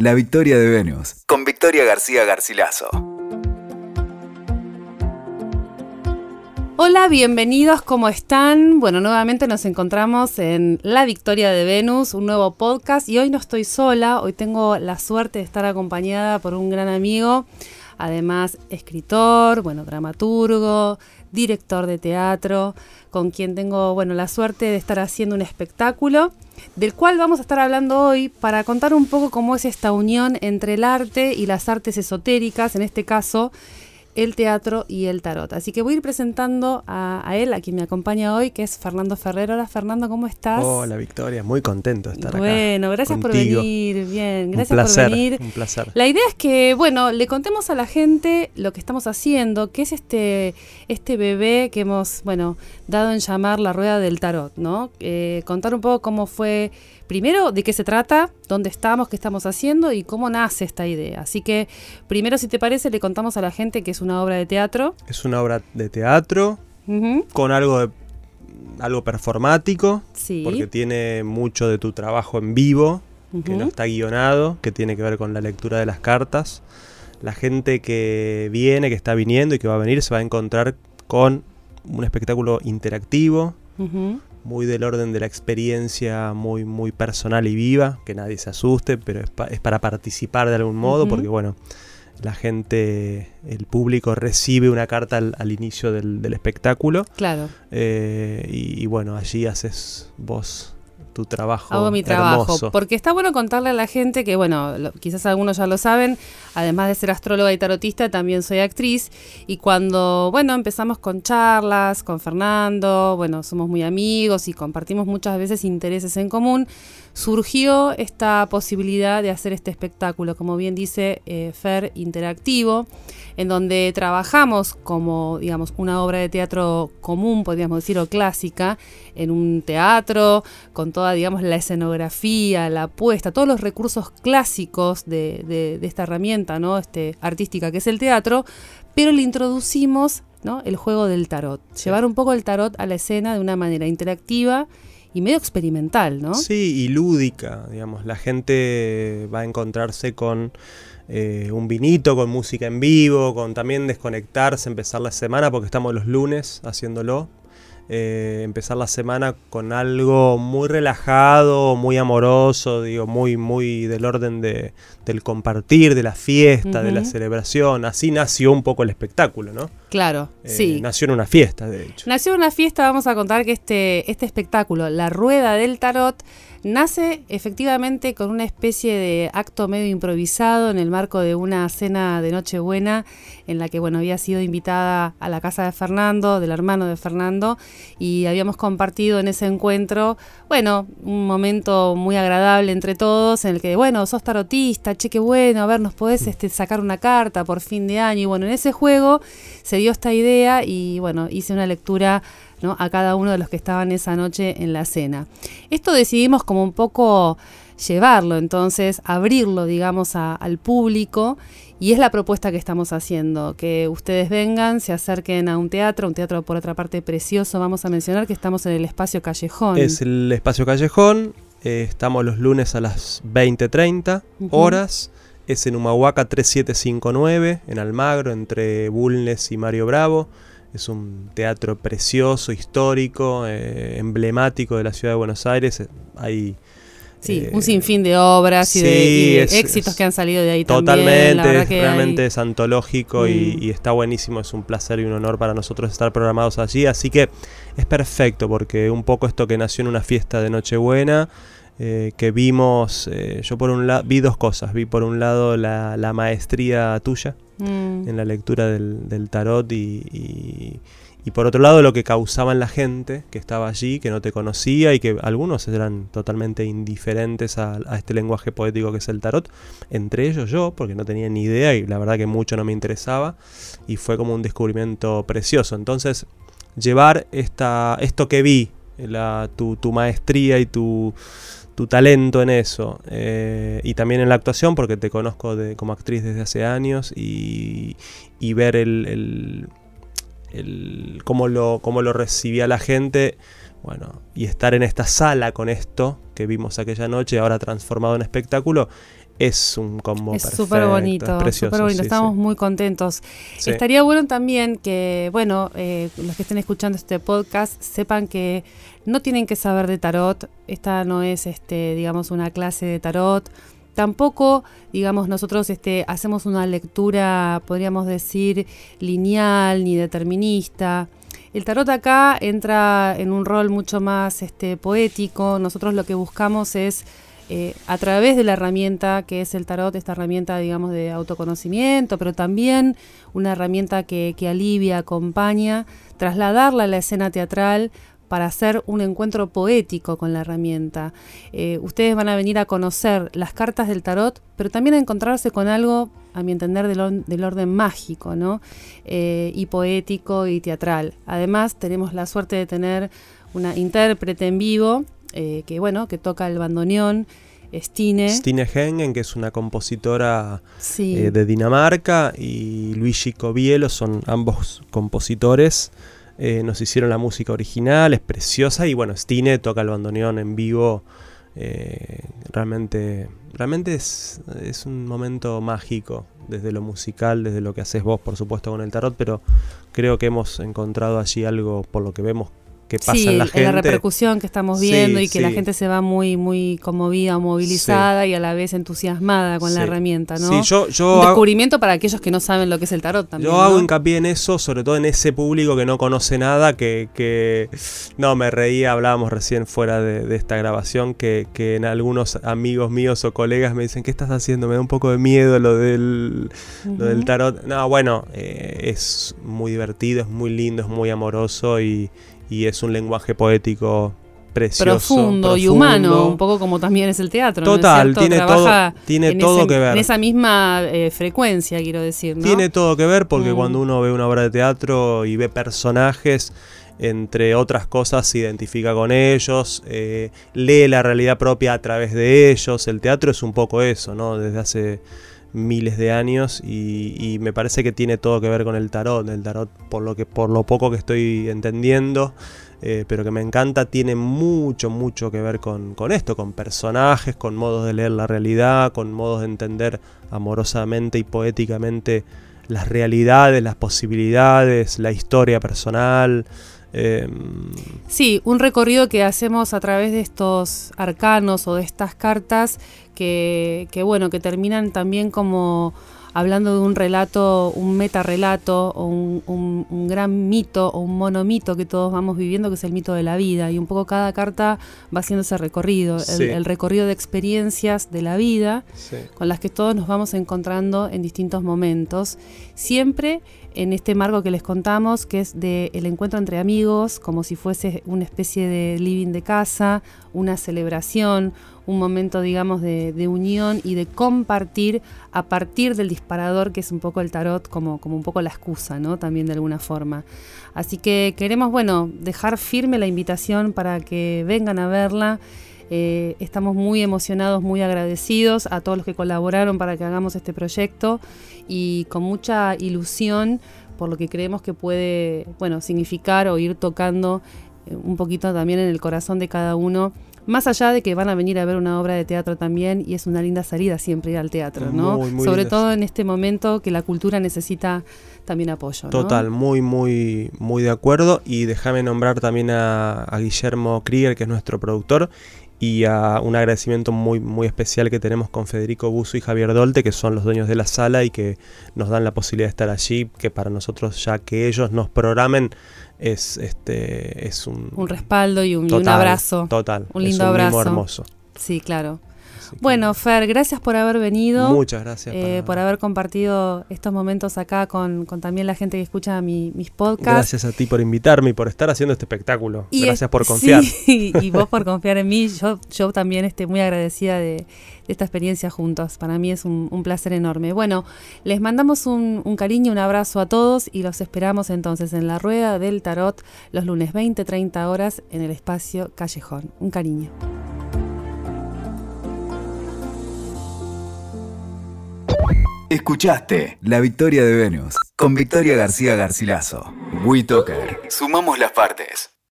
La Victoria de Venus, con Victoria García Garcilaso. Hola, bienvenidos, ¿cómo están? Bueno, nuevamente nos encontramos en La Victoria de Venus, un nuevo podcast y hoy no estoy sola, hoy tengo la suerte de estar acompañada por un gran amigo, además escritor, bueno, dramaturgo, director de teatro, con quien tengo, bueno, la suerte de estar haciendo un espectáculo, del cual vamos a estar hablando hoy para contar un poco cómo es esta unión entre el arte y las artes esotéricas, en este caso el teatro y el tarot. Así que voy a ir presentando a, él, a quien me acompaña hoy, que es Fernando Ferrero. Hola Fernando, ¿cómo estás? Hola Victoria, muy contento de estar acá. Bueno, gracias por venir. Bien, gracias placer, por venir. Un placer. La idea es que, bueno, le contemos a la gente lo que estamos haciendo, que es este, este bebé que hemos, bueno, dado en llamar la rueda del tarot, ¿no? Eh, contar un poco cómo fue primero de qué se trata, dónde estamos, qué estamos haciendo y cómo nace esta idea. Así que primero, si te parece, le contamos a la gente que es una obra de teatro. Es una obra de teatro con algo de algo performático, sí. porque tiene mucho de tu trabajo en vivo, que no está guionado, que tiene que ver con la lectura de las cartas. La gente que viene, que está viniendo y que va a venir, se va a encontrar con un espectáculo interactivo, muy del orden de la experiencia muy, muy personal y viva, que nadie se asuste, pero es, para participar de algún modo, porque bueno, la gente, el público recibe una carta al, inicio del, espectáculo. Claro. Eh, y, bueno, allí haces vos tu trabajo. Hago mi trabajo. Porque está bueno contarle a la gente que, bueno, quizás algunos ya lo saben, además de ser astróloga y tarotista, también soy actriz. Y cuando, bueno, empezamos con charlas, con Fernando, bueno, somos muy amigos y compartimos muchas veces intereses en común surgió esta posibilidad de hacer este espectáculo, como bien dice eh, Fer, interactivo, en donde trabajamos como, digamos, una obra de teatro común, podríamos decir, o clásica, en un teatro, con toda, digamos, la escenografía, la apuesta, todos los recursos clásicos de, esta herramienta ¿no? este, artística que es el teatro, pero le introducimos ¿no? el juego del tarot, llevar un poco el tarot a la escena de una manera interactiva y medio experimental, ¿no? Sí, y lúdica, digamos. La gente va a encontrarse con eh, un vinito, con música en vivo, con también desconectarse, empezar la semana, porque estamos los lunes haciéndolo. Eh, empezar la semana con algo muy relajado, muy amoroso, digo, muy, muy del orden de, del compartir, de la fiesta, de la celebración. Así nació un poco el espectáculo, ¿no? Claro, eh, sí. Nació en una fiesta, de hecho. Nació en una fiesta, vamos a contar que este, este espectáculo, La Rueda del Tarot, Nace efectivamente con una especie de acto medio improvisado en el marco de una cena de Nochebuena en la que bueno había sido invitada a la casa de Fernando, del hermano de Fernando, y habíamos compartido en ese encuentro, bueno, un momento muy agradable entre todos en el que, bueno, sos tarotista, che, qué bueno, a ver, nos podés este, sacar una carta por fin de año, y bueno, en ese juego se dio esta idea y bueno, hice una lectura a cada uno de los que estaban esa noche en la cena. Esto decidimos como un poco llevarlo, entonces abrirlo, digamos, al público y es la propuesta que estamos haciendo, que ustedes vengan, se acerquen a un teatro, un teatro por otra parte precioso, vamos a mencionar que estamos en el espacio Callejón. Es el espacio Callejón, eh, estamos los lunes a las 20.30 horas, es en Humahuaca 3759, en Almagro, entre Bulnes y Mario Bravo. Es un teatro precioso, histórico, eh, emblemático de la ciudad de Buenos Aires. Hay Sí, eh, un sinfín de obras y, de, éxitos que han salido de ahí totalmente, también. Totalmente, realmente es antológico mm. y, está buenísimo. Es un placer y un honor para nosotros estar programados allí. Así que es perfecto porque un poco esto que nació en una fiesta de Nochebuena. Eh, que vimos, yo por un lado vi dos cosas, vi por un lado la, la maestría tuya, Mm. en la lectura del, tarot y, y, por otro lado lo que causaba en la gente que estaba allí, que no te conocía y que algunos eran totalmente indiferentes a, este lenguaje poético que es el tarot, entre ellos yo, porque no tenía ni idea y la verdad que mucho no me interesaba y fue como un descubrimiento precioso. Entonces, llevar esta, esto que vi, la, tu, tu maestría y tu tu talento en eso eh, y también en la actuación porque te conozco de, como actriz desde hace años y, ver el, el, cómo, lo, cómo lo recibía la gente bueno y estar en esta sala con esto que vimos aquella noche ahora transformado en espectáculo es un combo es súper bonito, súper bonito. Estamos muy contentos. Estaría bueno también que, bueno, eh, los que estén escuchando este podcast sepan que no tienen que saber de tarot. Esta no es, este, digamos, una clase de tarot. Tampoco, digamos, nosotros este, hacemos una lectura, podríamos decir, lineal ni determinista. El tarot acá entra en un rol mucho más este, poético. Nosotros lo que buscamos es eh, a través de la herramienta que es el tarot, esta herramienta, digamos, de autoconocimiento, pero también una herramienta que, alivia, acompaña, trasladarla a la escena teatral para hacer un encuentro poético con la herramienta. Eh, ustedes van a venir a conocer las cartas del tarot, pero también a encontrarse con algo, a mi entender, del, orden mágico, ¿no? Eh, y poético y teatral. Además, tenemos la suerte de tener una intérprete en vivo eh, que bueno, que toca el bandoneón. Stine. Stine Hengen, que es una compositora eh, de Dinamarca, y Luigi Covielo son ambos compositores. Eh, nos hicieron la música original, es preciosa, y bueno, Stine toca el bandoneón en vivo. realmente realmente es, es, un momento mágico, desde lo musical, desde lo que haces vos, por supuesto, con el tarot, pero creo que hemos encontrado allí algo, por lo que vemos, que pasa en la gente. la repercusión que estamos viendo y que la gente se va muy muy conmovida, movilizada y a la vez entusiasmada con la herramienta, ¿no? yo, yo Un descubrimiento para aquellos que no saben lo que es el tarot también. Yo hago hincapié en eso, sobre todo en ese público que no conoce nada, que, que no me reía, hablábamos recién fuera de, esta grabación, que, que, en algunos amigos míos o colegas me dicen, ¿qué estás haciendo? Me da un poco de miedo lo del, lo del tarot. No, bueno, eh, es muy divertido, es muy lindo, es muy amoroso y y es un lenguaje poético precioso. Profundo, y humano, un poco como también es el teatro. Total, tiene todo, tiene todo que ver. En esa misma eh, frecuencia, quiero decir. ¿no? Tiene todo que ver porque mm. cuando uno ve una obra de teatro y ve personajes, entre otras cosas se identifica con ellos, eh, lee la realidad propia a través de ellos. El teatro es un poco eso, ¿no? Desde hace miles de años y, me parece que tiene todo que ver con el tarot. El tarot, por lo, que, por lo poco que estoy entendiendo, eh, pero que me encanta, tiene mucho, mucho que ver con, con, esto, con personajes, con modos de leer la realidad, con modos de entender amorosamente y poéticamente las realidades, las posibilidades, la historia personal. Em, sí, un recorrido que hacemos a través de estos arcanos o de estas cartas que, que bueno, que terminan también como hablando de un relato, un metarrelato o un, un, gran mito o un monomito que todos vamos viviendo, que es el mito de la vida. Y un poco cada carta va haciendo ese recorrido, el, recorrido de experiencias de la vida con las que todos nos vamos encontrando en distintos momentos. Siempre en este marco que les contamos, que es de el encuentro entre amigos, como si fuese una especie de living de casa, una celebración, un momento, digamos, de, unión y de compartir a partir del disparador, que es un poco el tarot, como, como un poco la excusa, ¿no? También de alguna forma. Así que queremos, bueno, dejar firme la invitación para que vengan a verla. Eh, estamos muy emocionados, muy agradecidos a todos los que colaboraron para que hagamos este proyecto y con mucha ilusión por lo que creemos que puede, bueno, significar o ir tocando eh, un poquito también en el corazón de cada uno más allá de que van a venir a ver una obra de teatro también y es una linda salida siempre ir al teatro, ¿no? Sobre todo en este momento que la cultura necesita también apoyo. Total, muy, muy, muy de acuerdo. Y déjame nombrar también a, Guillermo Krieger, que es nuestro productor, y a un agradecimiento muy, muy especial que tenemos con Federico Buzo y Javier Dolte, que son los dueños de la sala y que nos dan la posibilidad de estar allí, que para nosotros ya que ellos nos programen es, este, es un, un respaldo y un, abrazo. Total. Un lindo es un abrazo. hermoso. Sí, claro. Bueno, Fer, gracias por haber venido. Muchas gracias. Eh, por haber compartido estos momentos acá con, también la gente que escucha mis podcasts. Gracias a ti por invitarme y por estar haciendo este espectáculo. gracias por confiar. Sí, y vos por confiar en mí. Yo, yo también estoy muy agradecida de, esta experiencia juntos. Para mí es un, placer enorme. Bueno, les mandamos un, un, cariño, un abrazo a todos y los esperamos entonces en la Rueda del Tarot los lunes 20-30 horas en el espacio Callejón. Un cariño. Escuchaste La Victoria de Venus con Victoria García Garcilaso. WeToker. Sumamos las partes.